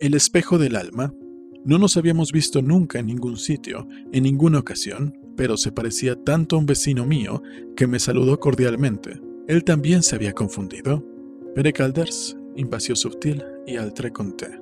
El espejo del alma. No nos habíamos visto nunca en ningún sitio, en ninguna ocasión, pero se parecía tanto a un vecino mío que me saludó cordialmente. Él también se había confundido. Pere Calders, invasión sutil y altre conté.